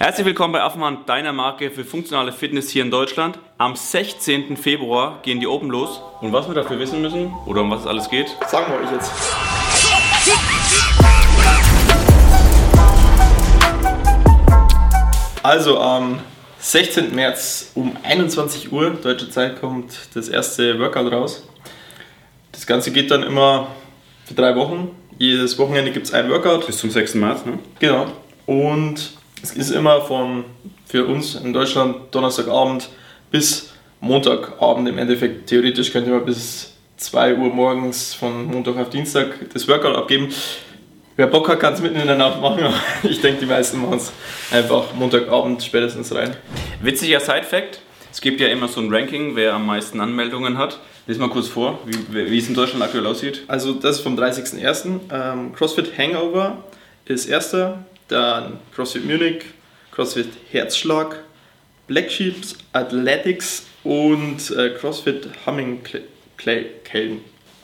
Herzlich willkommen bei Affenmann, deiner Marke für funktionale Fitness hier in Deutschland. Am 16. Februar gehen die Open los. Und was wir dafür wissen müssen oder um was es alles geht, Sagen wir euch jetzt. Also am 16. März um 21 Uhr deutsche Zeit kommt das erste Workout raus. Das Ganze geht dann immer für drei Wochen. Jedes Wochenende gibt es ein Workout. bis zum 6. März. Ne? Genau. Und es ist immer von für uns in Deutschland Donnerstagabend bis Montagabend im Endeffekt. Theoretisch könnte man bis 2 Uhr morgens von Montag auf Dienstag das Workout abgeben. Wer Bock hat, kann es mitten in der Nacht machen. Ich denke, die meisten machen es einfach Montagabend spätestens rein. Witziger Side-Fact: Es gibt ja immer so ein Ranking, wer am meisten Anmeldungen hat. Lies mal kurz vor, wie, wie es in Deutschland aktuell aussieht. Also das ist vom 30.01. Ähm, CrossFit Hangover ist erster, dann CrossFit Munich, CrossFit Herzschlag, Black Sheeps Athletics und äh, CrossFit Clay Kelden.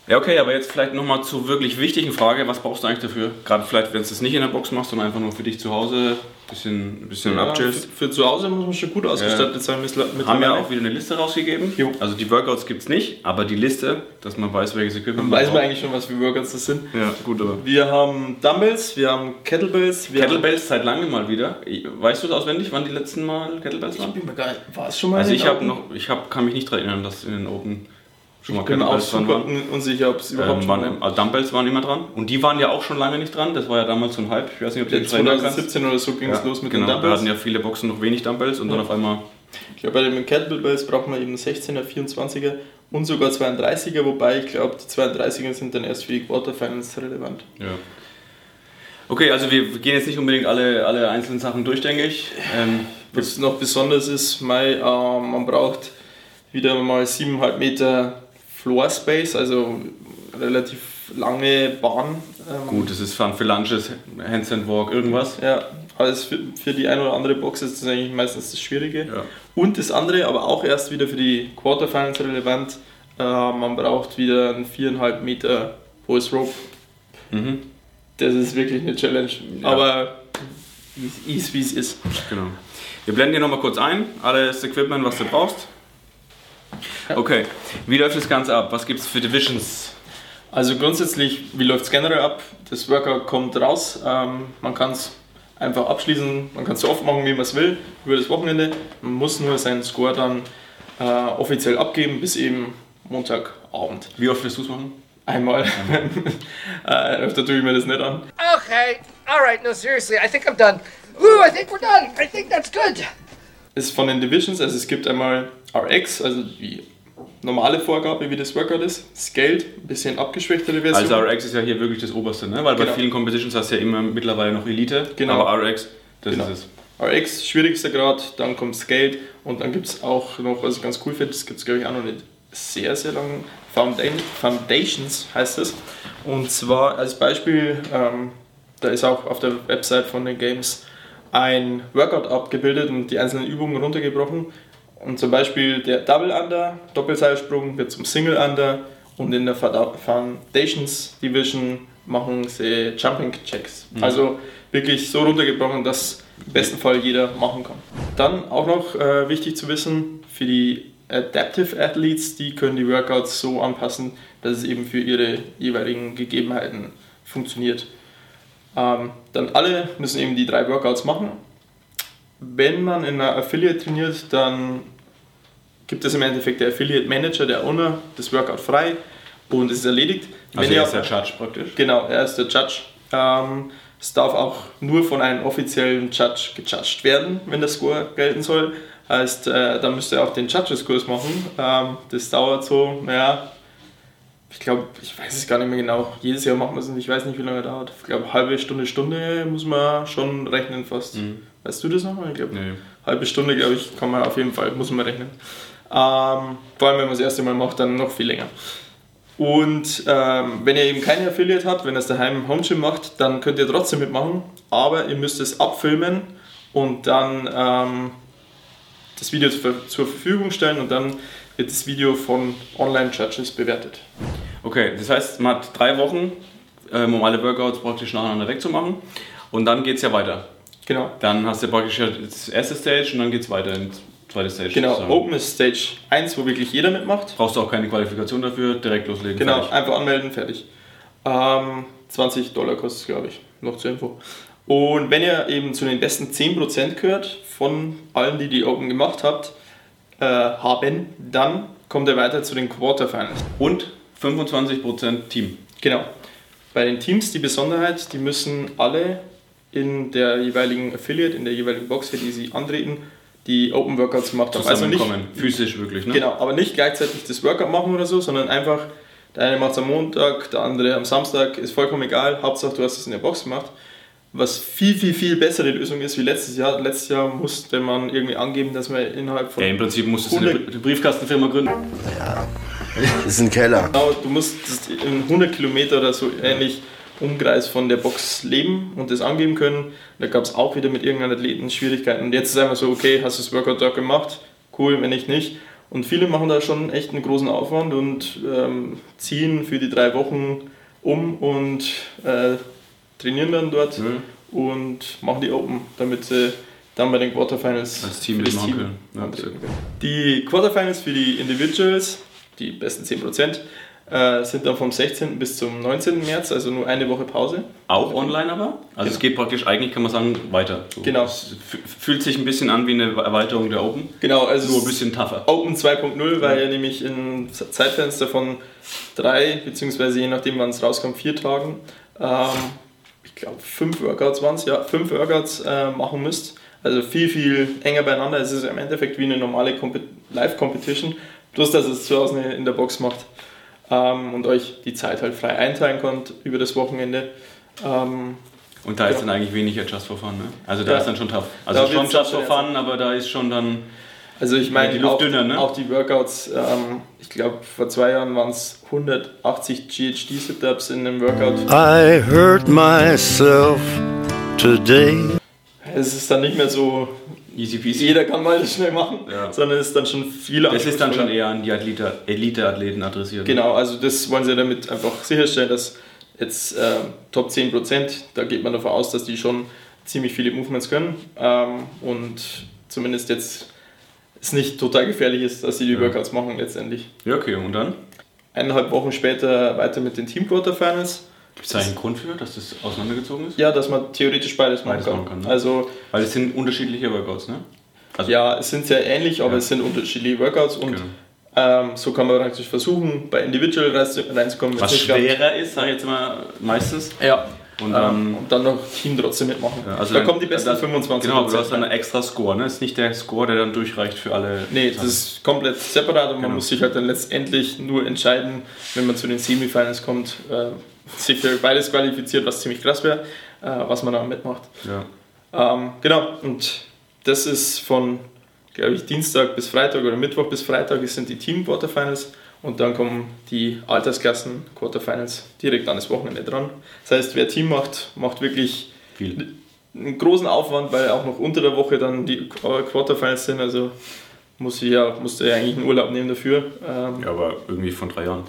Ja, okay, aber jetzt vielleicht nochmal zur wirklich wichtigen Frage: Was brauchst du eigentlich dafür? Gerade vielleicht, wenn du es nicht in der Box machst, sondern einfach nur für dich zu Hause bisschen, bisschen Ja, für, für zu Hause muss man schon gut ausgestattet sein. Mit, Haben ja auch wieder eine Liste rausgegeben. Jo. Also die Workouts gibt es nicht, aber die Liste, dass man weiß, welches Equipment Weiß man eigentlich schon, was für Workouts das sind. Ja, gut, aber. Wir haben Dumbbells, wir haben Kettlebells. Wir Kettlebells seit langem mal wieder. Weißt du es auswendig, wann die letzten Mal Kettlebells Haben, waren? ich bin mir gar nicht, war es schon mal Also ich habe noch, ich hab, kann mich nicht daran erinnern, dass in den Open schon mal Ich bin mir auch dran unsicher, ob es überhaupt Ähm, schon waren also Dumbbells waren immer dran. Und die waren ja auch schon lange nicht dran. Das war ja damals so ein Hype. Ich weiß nicht, ob Ja, erinnerst. 2017 oder so ging es Ja, los mit genau. den Dumbbells. hatten ja viele Boxen noch wenig Dumbbells und dann auf einmal. Ich glaube, bei den Kettlebells braucht man eben 16er, 24er und sogar 32er, wobei ich glaube, die 32er sind dann erst für die Quarterfinals relevant. Ja. Okay, also wir gehen jetzt nicht unbedingt alle, alle einzelnen Sachen durch, denke ich. Ähm, Was noch besonders ist, Mai, äh, man braucht wieder mal 7,5 Meter Floor Space, also relativ lange Bahn. Ähm, gut, das ist Fun für Lunches, Handstand Walk, irgendwas. Ja, alles für, für die eine oder andere Box ist das eigentlich meistens das Schwierige. Ja. Und das andere, aber auch erst wieder für die Quarterfinals relevant, äh, man braucht wieder ein 4,5 Meter hohes Rope. Mhm. Das ist wirklich eine Challenge. Ja. Aber ist, wie es ist. Genau. Wir blenden dir nochmal kurz ein, alles Equipment, was du brauchst. Okay, wie läuft das Ganze ab? Was gibt es für Divisions? Also grundsätzlich, wie läuft es generell ab? Das Workout kommt raus. Ähm, man kann es einfach abschließen, man kann es so oft machen, wie man es will, über das Wochenende. Man muss nur seinen Score dann äh, offiziell abgeben, bis eben Montagabend. Wie oft wirst du es machen? Einmal. äh, öfter tue ich mir das nicht an. Okay, all right, no, seriously, I think I'm done. Ooh, I think we're done. I think that's good. ist von den Divisions, also es gibt einmal RX, also die normale Vorgabe, wie das Workout ist, Scaled, ein bisschen abgeschwächtere Version. Also RX ist ja hier wirklich das Oberste, ne? Weil bei Genau. vielen Competitions hast du ja immer mittlerweile noch Elite, Genau. aber RX, das Genau. ist es. RX, schwierigster Grad, dann kommt Scaled und dann gibt es auch noch, was ich ganz cool finde, das gibt es glaube ich auch noch nicht sehr, sehr lange, Founda- Foundations heißt es. Und zwar als Beispiel, ähm, da ist auch auf der Website von den Games ein Workout abgebildet und die einzelnen Übungen runtergebrochen. Und zum Beispiel der Double Under, Doppelseilsprung wird zum Single Under und in der Foundations Division machen sie Jumping Checks. Also wirklich so runtergebrochen, dass im besten Fall jeder machen kann. Dann auch noch äh, wichtig zu wissen, für die Adaptive Athletes, die können die Workouts so anpassen, dass es eben für ihre jeweiligen Gegebenheiten funktioniert. Ähm, dann alle müssen eben die drei Workouts machen. Wenn man in einer Affiliate trainiert, dann gibt es im Endeffekt der Affiliate Manager, der Owner, das Workout frei und es ist erledigt. Also Wenn er ist der Judge praktisch. Genau, er ist der Judge. Ähm, es darf auch nur von einem offiziellen Judge gejudged werden, wenn der Score gelten soll. Heißt, äh, da müsst ihr auch den Judges-Kurs machen. Ähm, das dauert so, naja, ich glaube, ich weiß es gar nicht mehr genau. Jedes Jahr machen wir es und ich weiß nicht, wie lange dauert. Ich glaube, halbe Stunde, Stunde muss man schon rechnen fast. Weißt du das noch? Ich glaube, Nee. Halbe Stunde, glaube ich, kann man auf jeden Fall, muss man rechnen. Ähm, vor allem, wenn man das erste Mal macht, dann noch viel länger. Und ähm, wenn ihr eben keine Affiliate habt, wenn ihr es daheim im Homegym macht, dann könnt ihr trotzdem mitmachen, aber ihr müsst es abfilmen und dann ähm, das Video zur, Verfügung stellen und dann wird das Video von Online-Judges bewertet. Okay, das heißt, man hat drei Wochen, ähm, um alle Workouts praktisch nacheinander wegzumachen. Und dann geht es ja weiter. Genau. Dann hast du praktisch das erste Stage und dann geht es weiter ins zweite Stage. Genau, sozusagen. Open ist Stage 1, wo wirklich jeder mitmacht. Brauchst du auch keine Qualifikation dafür, direkt loslegen. Genau, fertig. einfach anmelden, fertig. Ähm, 20 Dollar kostet es, glaube ich, noch zur Info. Und wenn ihr eben zu den besten 10% gehört von allen, die die Open gemacht habt, äh, haben, dann kommt ihr weiter zu den Quarterfinals. Und 25% Team. Genau. Bei den Teams die Besonderheit, die müssen alle in der jeweiligen Affiliate, in der jeweiligen Box, für die sie antreten, die Open Workouts gemacht haben. Also nicht, Zusammenkommen, physisch wirklich, ne? Genau, aber nicht gleichzeitig das Workout machen oder so, sondern einfach, der eine macht es am Montag, der andere am Samstag, ist vollkommen egal, Hauptsache du hast es in der Box gemacht. Was viel, viel, viel bessere Lösung ist wie letztes Jahr. Letztes Jahr musste man irgendwie angeben, dass man innerhalb von Ja, im Prinzip musstest du eine Briefkastenfirma gründen. Das ist ein Keller. Genau, du musst in 100 Kilometer oder so ähnlich Umkreis von der Box leben und das angeben können. Da gab es auch wieder mit irgendeinem Athleten Schwierigkeiten. Und jetzt ist einfach so, okay, hast du das Workout dort gemacht? Cool, wenn nicht, nicht. Und viele machen da schon echt einen großen Aufwand und ähm, ziehen für die drei Wochen um und äh, trainieren dann dort Mhm. und machen die Open, damit sie dann bei den Quarterfinals Als Team das Team können. Ja, antreten können. Die Quarterfinals für die Individuals, die besten 10%, äh, sind dann vom 16. bis zum 19. März, also nur eine Woche Pause. Auch online aber? Also es geht praktisch, eigentlich kann man sagen, weiter. So, Genau. Es fü- fühlt sich ein bisschen an wie eine Erweiterung der Open. Genau, also Nur ein bisschen tougher. Open 2.0, weil ja nämlich in Zeitfenster von drei, beziehungsweise je nachdem wann es rauskommt, vier Tagen, ähm, ich glaube fünf Workouts waren es, ja, fünf Workouts äh, machen müsst. Also viel, viel enger beieinander. Es ist im Endeffekt wie eine normale Compe- Live-Competition, bloß dass es zu Hause in der Box macht ähm, und euch die Zeit halt frei einteilen könnt über das Wochenende. Ähm, Und da ist Ja. dann eigentlich weniger Just for Fun, ne? Also da Ja. ist dann schon tough. Da Also schon wird's Just for schon Fun, aber da ist schon dann... Also ich meine, die auch, dünner, ne? auch die Workouts, ähm, ich glaube vor zwei Jahren waren es 180 GHD Sit-Ups in einem Workout. I hurt myself today. Es ist dann nicht mehr so, Easy peasy. jeder kann mal das schnell machen, Ja. sondern es ist dann schon viel Das ist dann schon eher an die Athlete- Elite-Athleten adressiert. Genau, also das wollen sie damit einfach sicherstellen, dass jetzt äh, Top 10%, da geht man davon aus, dass die schon ziemlich viele Movements können ähm, und zumindest jetzt es nicht total gefährlich ist, dass sie die Workouts machen letztendlich. Ja, okay. Und dann? Eineinhalb Wochen später weiter mit den Team Quarterfinals. Gibt es da einen Grund für, dass das auseinandergezogen ist? Ja, dass man theoretisch beides machen Beides kann. machen kann, ne? Also Weil es sind unterschiedliche Workouts, ne? Also, ja, es sind sehr ähnlich, aber Ja. es sind unterschiedliche Workouts und Genau. ähm, so kann man praktisch versuchen, bei Individual rein- reinzukommen. Was schwerer ist, sage ich jetzt mal meistens. Ja. Und dann- dann, und dann noch Team trotzdem mitmachen. Ja, also da dann- kommen die besten dann- 25 Genau, aber du hast dann einen extra Score, ne? Ist nicht der Score, der dann durchreicht für alle. Nee, das ist komplett separat und man Genau. muss sich halt dann letztendlich nur entscheiden, wenn man zu den Semifinals kommt, äh, sich für beides qualifiziert, was ziemlich krass wäre, äh, was man da mitmacht. Ja. Ähm, genau, und das ist von, glaube ich, Dienstag bis Freitag oder Mittwoch bis Freitag es sind die Team-Quarterfinals und dann kommen die Altersklassen-Quarterfinals direkt an das Wochenende dran. Das heißt, wer Team macht, macht wirklich Viel. einen großen Aufwand, weil auch noch unter der Woche dann die Quarterfinals sind, also muss ich ja, musste ja eigentlich einen Urlaub nehmen dafür. Ähm, Ja, aber irgendwie von drei Jahren.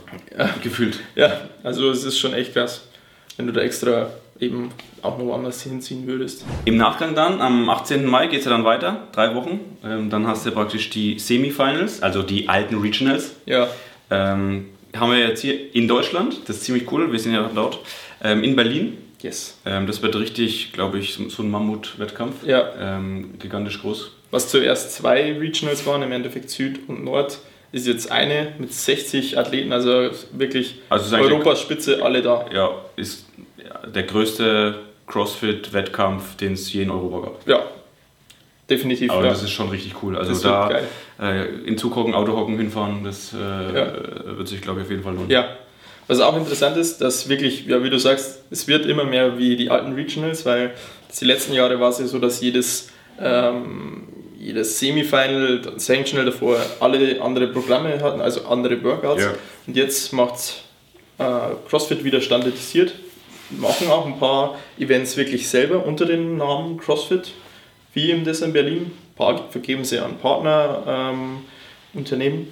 Gefühlt. ja, also es ist schon echt krass, wenn du da extra eben auch noch woanders hinziehen würdest. Im Nachgang dann, am 18. Mai geht es ja dann weiter, drei Wochen. Ähm, dann hast du praktisch die Semifinals, also die alten Regionals. Ja, Ähm, haben wir jetzt hier in Deutschland, das ist ziemlich cool, wir sind ja dort, ähm, in Berlin. Yes. Ähm, das wird richtig, glaube ich, so ein Mammut-Wettkampf. Ja. Ähm, gigantisch groß. Was zuerst zwei Regionals waren, im Endeffekt Süd und Nord, ist jetzt eine mit 60 Athleten, also wirklich Also Europas Spitze, alle da. Ja, ist der größte CrossFit-Wettkampf, den es je in Europa gab. Ja, definitiv. Aber ja. das ist schon richtig cool. Also da äh, in Zug hocken, Auto hocken, hinfahren, das äh, Ja. wird sich, glaube ich, auf jeden Fall lohnen. Ja. Was auch interessant ist, dass wirklich, ja, wie du sagst, es wird immer mehr wie die alten Regionals, weil die letzten Jahre war es ja so, dass jedes, ähm, jedes Semifinal, Sanctional davor alle andere Programme hatten, also andere Workouts. Ja. Und jetzt macht äh, CrossFit wieder standardisiert, machen auch ein paar Events wirklich selber unter dem Namen CrossFit, wie im das in Berlin. Ein paar vergeben sie an Partnerunternehmen. Ähm.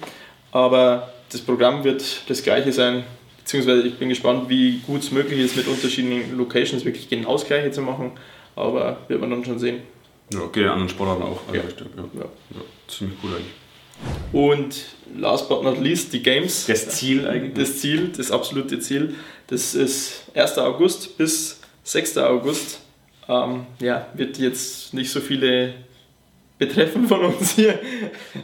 Aber das Programm wird das gleiche sein, beziehungsweise ich bin gespannt, wie gut es möglich ist, mit unterschiedlichen Locations wirklich genau das gleiche zu machen. aber wird man dann schon sehen. Ja, okay, in anderen Sportarten auch. Also Ja. ja. Ja. Ja, ziemlich gut eigentlich. Und last but not least, die Games. Das Ziel eigentlich. Das Ziel, das absolute Ziel, das ist 1. August bis 6. August. Ähm, ja, wird jetzt nicht so viele betreffen von uns hier.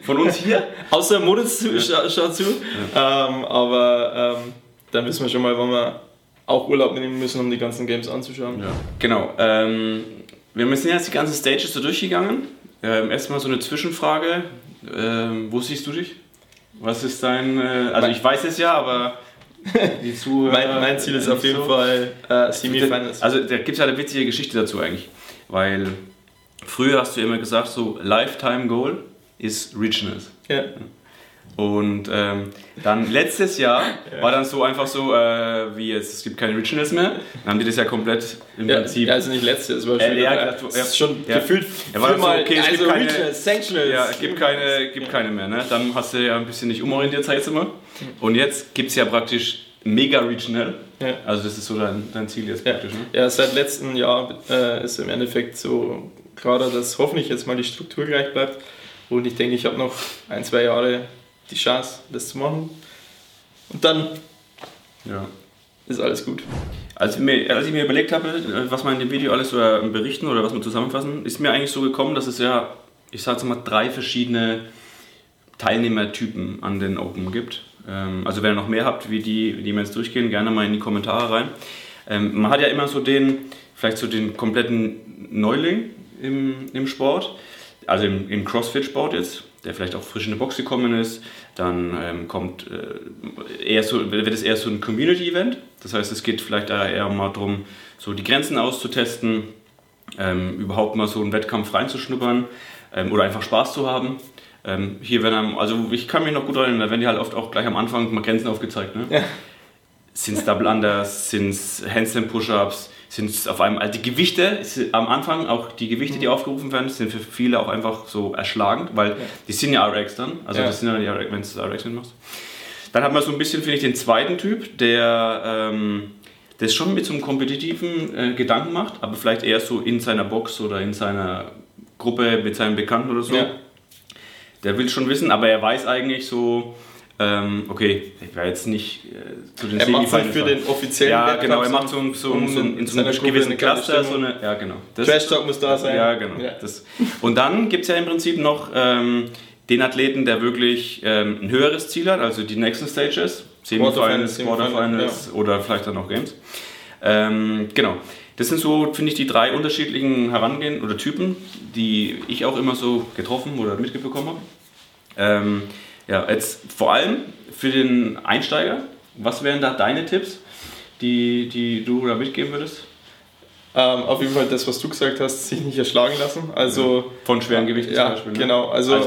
Von uns hier? Außer Moritz zu, scha schaut zu. Ähm, aber ähm, dann wissen wir schon mal, wann wir auch Urlaub nehmen müssen, um die ganzen Games anzuschauen. Ja. Genau. Ähm, wir sind jetzt die ganzen Stages so durchgegangen. Ähm, erstmal so eine Zwischenfrage. Ähm, wo siehst du dich? Was ist dein. Äh, also, ich weiß es ja, aber die Zuhörer. Mein, mein Ziel ist auf jeden so. Fall äh, Semifinals. Also da gibt es ja eine witzige Geschichte dazu eigentlich. Weil früher hast du immer gesagt, so Lifetime Goal ist Regionals. Ja. Und ähm, dann letztes Jahr war dann so einfach so, äh, wie jetzt, es gibt keine Regionals mehr. Dann haben die das ja komplett im Ja, Prinzip. ja, also nicht letztes, es war Äh, schon, ja, wieder- gesagt, es ja. schon Ja. gefühlt Ja, war dann so, okay, es gibt also keine- Regionals, Sanctionals. Ja, es gibt keine, gibt keine mehr. Ne? Dann hast du ja ein bisschen nicht umorientiert, sag ich jetzt immer. Und jetzt gibt es ja praktisch mega regional. Ja. Also das ist so dein, dein Ziel jetzt Ja. praktisch. Ne? ja, seit letztem Jahr äh, ist im Endeffekt so klarer, dass hoffentlich jetzt mal die Struktur gleich bleibt. Und ich denke, ich habe noch ein, zwei Jahre die Chance, das zu machen. Und dann Ja. ist alles gut. Als, ich mir, als ich mir überlegt habe, was wir in dem Video alles so äh, berichten oder was wir zusammenfassen, ist mir eigentlich so gekommen, dass es ja, ich sage mal, drei verschiedene Teilnehmertypen an den Open gibt. Ähm, Also wenn ihr noch mehr habt, wie die, die wir jetzt durchgehen, gerne mal in die Kommentare rein. Ähm, Man hat ja immer so den, vielleicht so den kompletten Neuling im, im Sport, also im, im Crossfit-Sport jetzt, der vielleicht auch frisch in die Box gekommen ist. Dann ähm, kommt äh, eher so, wird es eher so ein Community-Event. Das heißt, es geht vielleicht da eher mal darum, so die Grenzen auszutesten, ähm, überhaupt mal so einen Wettkampf reinzuschnuppern ähm, oder einfach Spaß zu haben. Ähm, hier werden einem, also ich kann mich noch gut erinnern, da werden die halt oft auch gleich am Anfang mal Grenzen aufgezeigt. Ne? Ja. Sind es Double Unders, sind es Handstand Push-Ups, sind es auf einmal, also die Gewichte, am Anfang auch die Gewichte, Mhm. die aufgerufen werden, sind für viele auch einfach so erschlagend, weil die sind ja RX dann, also Ja. das sind ja die RX, wenn du RX mitmachst. Dann hat man so ein bisschen, finde ich, den zweiten Typ, der ähm, das schon mit so einem kompetitiven äh, Gedanken macht, aber vielleicht eher so in seiner Box oder in seiner Gruppe mit seinen Bekannten oder so. Ja. Der will schon wissen, aber er weiß eigentlich so, ähm, okay, ich war jetzt nicht äh, zu den Er macht halt für den offiziellen Ja, Wettkampf genau, er macht so, so, um so in so Gruppe gewissen Cluster, so eine, ja genau. Das- Trash Talk muss da sein. ja, genau. Ja. Das. Und dann gibt es ja im Prinzip noch ähm, den Athleten, der wirklich ähm, ein höheres Ziel hat, also die nächsten Stages, Semifinals, Quarterfinals Semifinals, oder vielleicht dann noch Games. Ähm, genau. Das sind so, finde ich, die drei unterschiedlichen Herangehen oder Typen, die ich auch immer so getroffen oder mitbekommen habe. Ja, jetzt vor allem für den Einsteiger, was wären da deine Tipps, die, die du da mitgeben würdest? Ähm, auf jeden Fall das, was du gesagt hast, sich nicht erschlagen lassen. Also Von schweren Gewichten Ja, zum Beispiel. Ne? genau, also- ja.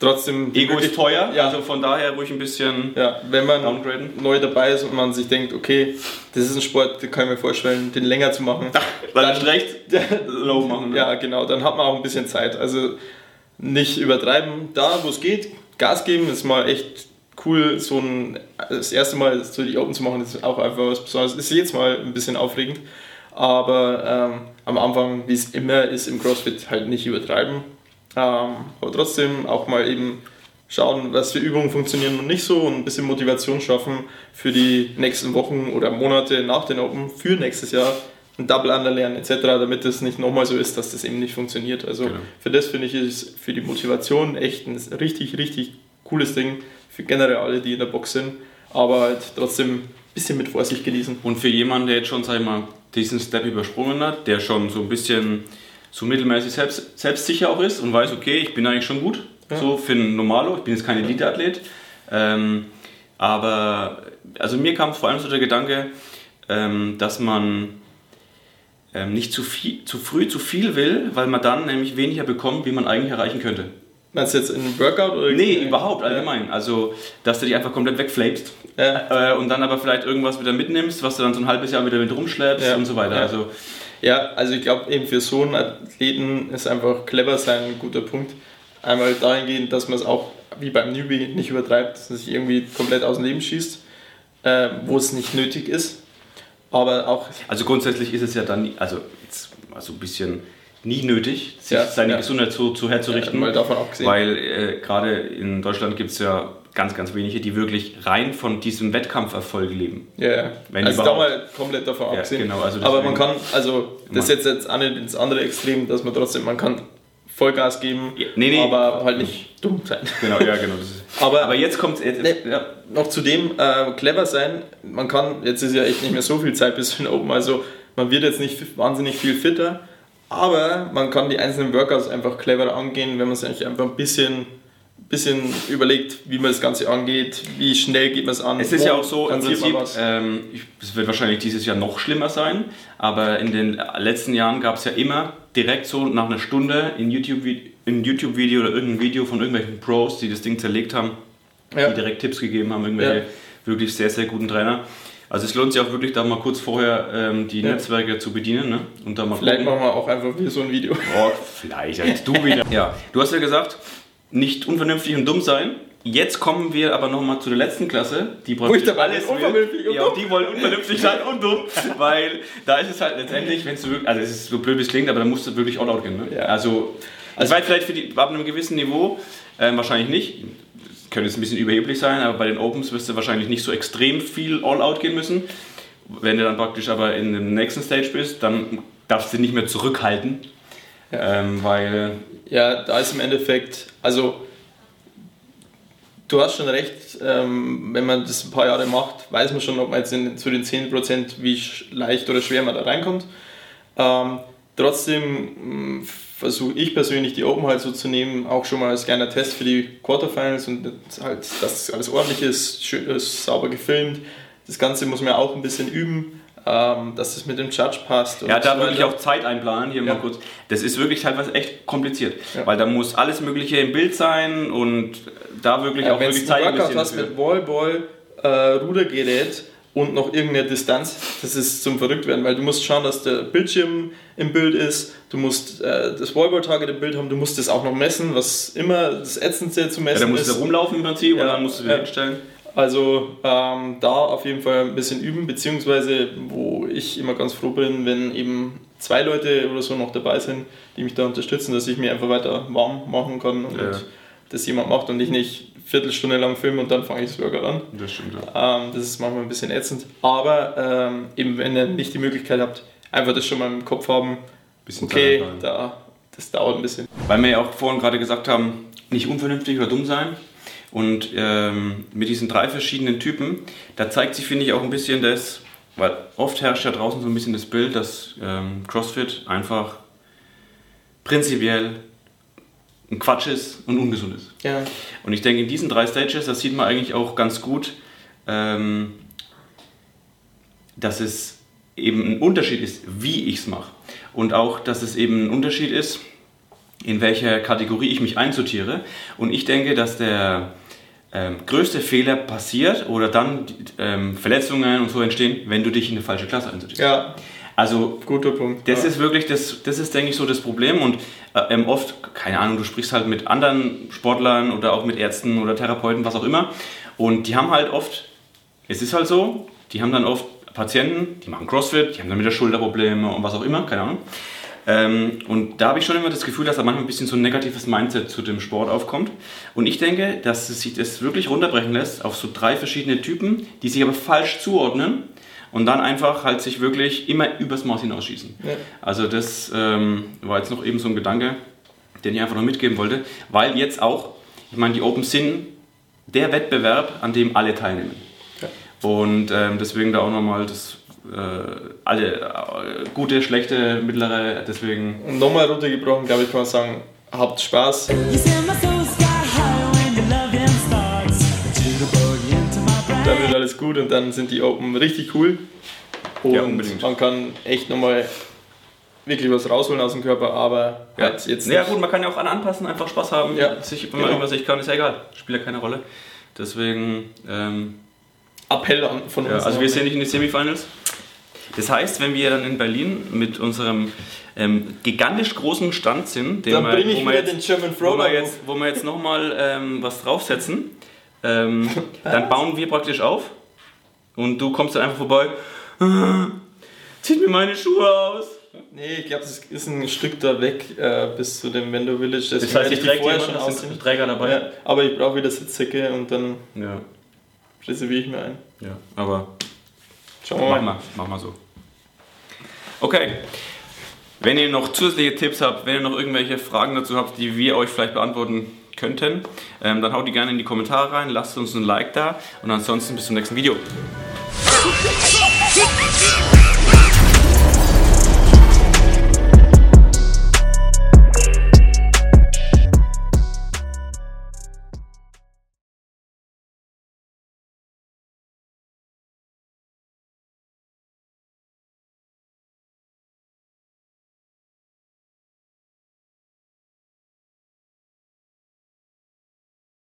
trotzdem. Ego ist teuer, Ja. also von daher ruhig ein bisschen Ja, wenn man downgraden. neu dabei ist und man sich denkt, okay, das ist ein Sport, den kann ich mir vorstellen, den länger zu machen. Dann ist recht low machen. Ne? Ja, genau, dann hat man auch ein bisschen Zeit. Also nicht übertreiben, da wo es geht, Gas geben, ist mal echt cool. So ein, das erste Mal so die Open zu machen, ist auch einfach was Besonderes. Ist jedes Mal ein bisschen aufregend, aber ähm, am Anfang, wie es immer ist im CrossFit, halt nicht übertreiben. Ähm, aber trotzdem auch mal eben schauen, was für Übungen funktionieren und nicht so und ein bisschen Motivation schaffen für die nächsten Wochen oder Monate nach den Open, für nächstes Jahr ein Double Under lernen etc., damit es nicht nochmal so ist, dass das eben nicht funktioniert. Also Genau. für das finde ich ist für die Motivation echt ein richtig, richtig cooles Ding für generell alle, die in der Box sind, aber halt trotzdem ein bisschen mit Vorsicht genießen. Und für jemanden, der jetzt schon, sag ich mal, diesen Step übersprungen hat, der schon so ein bisschen so mittelmäßig selbst, selbstsicher auch ist und weiß, okay, ich bin eigentlich schon gut, so für einen Normalo, ich bin jetzt kein Elite-Athlet, ähm, aber also mir kam vor allem so der Gedanke, ähm, dass man ähm, nicht zu, viel, zu früh zu viel will, weil man dann nämlich weniger bekommt, wie man eigentlich erreichen könnte. Meinst du jetzt in einem Workout oder? Nee, überhaupt, allgemein. Also, dass du dich einfach komplett wegflapst Ja. äh, und dann aber vielleicht irgendwas wieder mitnimmst, was du dann so ein halbes Jahr wieder mit rumschleppst Ja. und so weiter. Ja. Also, Ja, also ich glaube eben für so einen Athleten ist einfach clever sein ein guter Punkt. Einmal dahingehend, dass man es auch wie beim Newbie nicht übertreibt, dass man sich irgendwie komplett aus dem Leben schießt, äh, wo es nicht nötig ist. Aber auch, also grundsätzlich ist es ja dann, also also ein bisschen nie nötig, sich Ja, seine ja. Gesundheit so, so herzurichten. Ja, mal davon abgesehen. Weil äh, gerade in Deutschland gibt es ja ganz, ganz wenige, die wirklich rein von diesem Wettkampferfolg leben. Ja, ja. Wenn also da mal komplett davon Ja, abgesehen. genau, also Aber man kann, also das ist jetzt, jetzt auch nicht ins andere Extrem, dass man trotzdem, man kann Vollgas geben, Ja, nee, nee. aber halt nicht dumm sein. Genau, ja, genau. Das ist, Aber- aber jetzt kommt es. Nee. Ja, Noch zudem äh, clever sein, man kann, jetzt ist ja echt nicht mehr so viel Zeit bis den Open, also man wird jetzt nicht wahnsinnig viel fitter, aber man kann die einzelnen Workouts einfach cleverer angehen, wenn man sich einfach ein bisschen, bisschen überlegt, wie man das Ganze angeht, wie schnell geht man es an. Es ist ja auch so, im Prinzip, ähm, es wird wahrscheinlich dieses Jahr noch schlimmer sein, aber in den letzten Jahren gab es ja immer direkt so nach einer Stunde in YouTube-Video YouTube -Video oder irgendein Video von irgendwelchen Pros, die das Ding zerlegt haben, Ja. die direkt Tipps gegeben haben, irgendwelche Ja. wirklich sehr, sehr guten Trainer. Also es lohnt sich auch wirklich da mal kurz vorher ähm, die Ja. Netzwerke zu bedienen ne? und da mal Vielleicht gucken. machen wir auch einfach wieder so ein Video. Oh, vielleicht, jetzt du wieder. ja, du hast ja gesagt, nicht unvernünftig und dumm sein. Jetzt kommen wir aber nochmal zu der letzten Klasse, die Wo ich dabei will. unvernünftig und ja, dumm. die wollen unvernünftig sein und dumm, weil da ist es halt letztendlich, wenn du wirklich, also es ist so blöd wie es klingt, aber da musst du wirklich all out gehen. Ne? Ja. Also, also weit vielleicht für die, ab einem gewissen Niveau, ähm, wahrscheinlich nicht. Das könnte jetzt ein bisschen überheblich sein, aber bei den Opens wirst du wahrscheinlich nicht so extrem viel all out gehen müssen. Wenn du dann praktisch aber in dem nächsten Stage bist, dann darfst du nicht mehr zurückhalten, ähm, weil Ja, da ist im Endeffekt, also du hast schon recht, ähm, wenn man das ein paar Jahre macht, weiß man schon, ob man jetzt in, zu den 10% wie leicht oder schwer man da reinkommt. Ähm, trotzdem versuche ich persönlich die Open halt so zu nehmen, auch schon mal als kleiner Test für die Quarterfinals und halt, dass alles ordentlich ist, schön ist, sauber gefilmt. Das Ganze muss man auch ein bisschen üben, ähm, dass es mit dem Judge passt. und Ja, da so wirklich auch Zeit einplanen, hier Ja. mal kurz. Das ist wirklich teilweise echt kompliziert, Ja. weil da muss alles Mögliche im Bild sein und da wirklich Ja, auch wirklich du Zeit Workout investieren hast mit Wallball, äh, Rudergerät und noch irgendeine Distanz, das ist zum Verrücktwerden, weil du musst schauen, dass der Bildschirm im Bild ist, du musst äh, das Wallball-Target im Bild haben, du musst das auch noch messen, was immer das Ätzendste zu Ja, messen da musst du ist. rumlaufen im Prinzip und Ja, dann musst du ja. hinstellen. Also ähm, da auf jeden Fall ein bisschen üben, beziehungsweise wo ich immer ganz froh bin, wenn eben zwei Leute oder so noch dabei sind, die mich da unterstützen, dass ich mir einfach weiter warm machen kann und Ja. das jemand macht und ich nicht Viertelstunde lang filme und dann fange ich das Workout an. Das stimmt. Ja. Ähm, das ist manchmal ein bisschen ätzend, aber ähm, eben wenn ihr nicht die Möglichkeit habt, einfach das schon mal im Kopf haben, Bisschen okay, da, das dauert ein bisschen. Weil wir ja auch vorhin gerade gesagt haben, nicht unvernünftig oder dumm sein. Und ähm, mit diesen drei verschiedenen Typen, da zeigt sich, finde ich, auch ein bisschen das, weil oft herrscht ja draußen so ein bisschen das Bild, dass ähm, CrossFit einfach prinzipiell ein Quatsch ist und ungesund ist. Ja. Und ich denke, in diesen drei Stages, das sieht man eigentlich auch ganz gut, ähm, dass es eben ein Unterschied ist, wie ich es mache. Und auch, dass es eben ein Unterschied ist, in welcher Kategorie ich mich einsortiere. Und ich denke, dass der ähm, größte Fehler passiert oder dann ähm, Verletzungen und so entstehen, wenn du dich in eine falsche Klasse einsortierst. ja, Also guter Punkt. das ja. ist wirklich, das, das ist, denke ich, so das Problem. Und äh, ähm, oft, keine Ahnung, du sprichst halt mit anderen Sportlern oder auch mit Ärzten oder Therapeuten, was auch immer. Und die haben halt oft, es ist halt so, die haben dann oft Patienten, die machen Crossfit, die haben dann wieder Schulterprobleme und was auch immer, keine Ahnung. Ähm, und da habe ich schon immer das Gefühl, dass da manchmal ein bisschen so ein negatives Mindset zu dem Sport aufkommt. Und ich denke, dass es sich das wirklich runterbrechen lässt auf so drei verschiedene Typen, die sich aber falsch zuordnen und dann einfach halt sich wirklich immer übers Maß hinausschießen. Ja. Also das ähm, war jetzt noch eben so ein Gedanke, den ich einfach noch mitgeben wollte, weil jetzt auch, ich meine, die Open sind der Wettbewerb, an dem alle teilnehmen. Ja. Und ähm, deswegen da auch nochmal das alle äh, gute, schlechte, mittlere, deswegen Und nochmal runtergebrochen, glaube ich, kann man sagen, habt Spaß. Dann wird alles gut und dann sind die Open richtig cool. Und Ja, unbedingt. man kann echt nochmal wirklich was rausholen aus dem Körper, aber halt jetzt Ja nicht. gut, man kann ja auch an anpassen, einfach Spaß haben. Ja, sich, wenn genau. man irgendwas nicht kann, ist ja egal. Spielt ja keine Rolle. Deswegen, ähm, Appell von ja, uns. also wir sind nicht in die Semifinals. Das heißt, wenn wir dann in Berlin mit unserem ähm, gigantisch großen Stand sind, den Dann wir, bring ich wo, wir wieder jetzt, den German wo, wir jetzt, wo wir jetzt nochmal ähm, was draufsetzen, ähm, dann bauen wir praktisch auf und du kommst dann einfach vorbei, "Ah, zieht mir meine Schuhe aus. Nee, ich glaube, das ist ein Stück da weg äh, bis zu dem Vendo Village. Das Deswegen heißt, ich träge vorher schon sind Träger dabei. Ja, aber ich brauche wieder Sitzsäcke und dann Ja, reserviere ich mir ein. ja. aber Schauen wir Mach mal. mal, mach mal so. Okay. Wenn ihr noch zusätzliche Tipps habt, wenn ihr noch irgendwelche Fragen dazu habt, die wir euch vielleicht beantworten könnten, ähm, dann haut die gerne in die Kommentare rein, lasst uns ein Like da und ansonsten bis zum nächsten Video.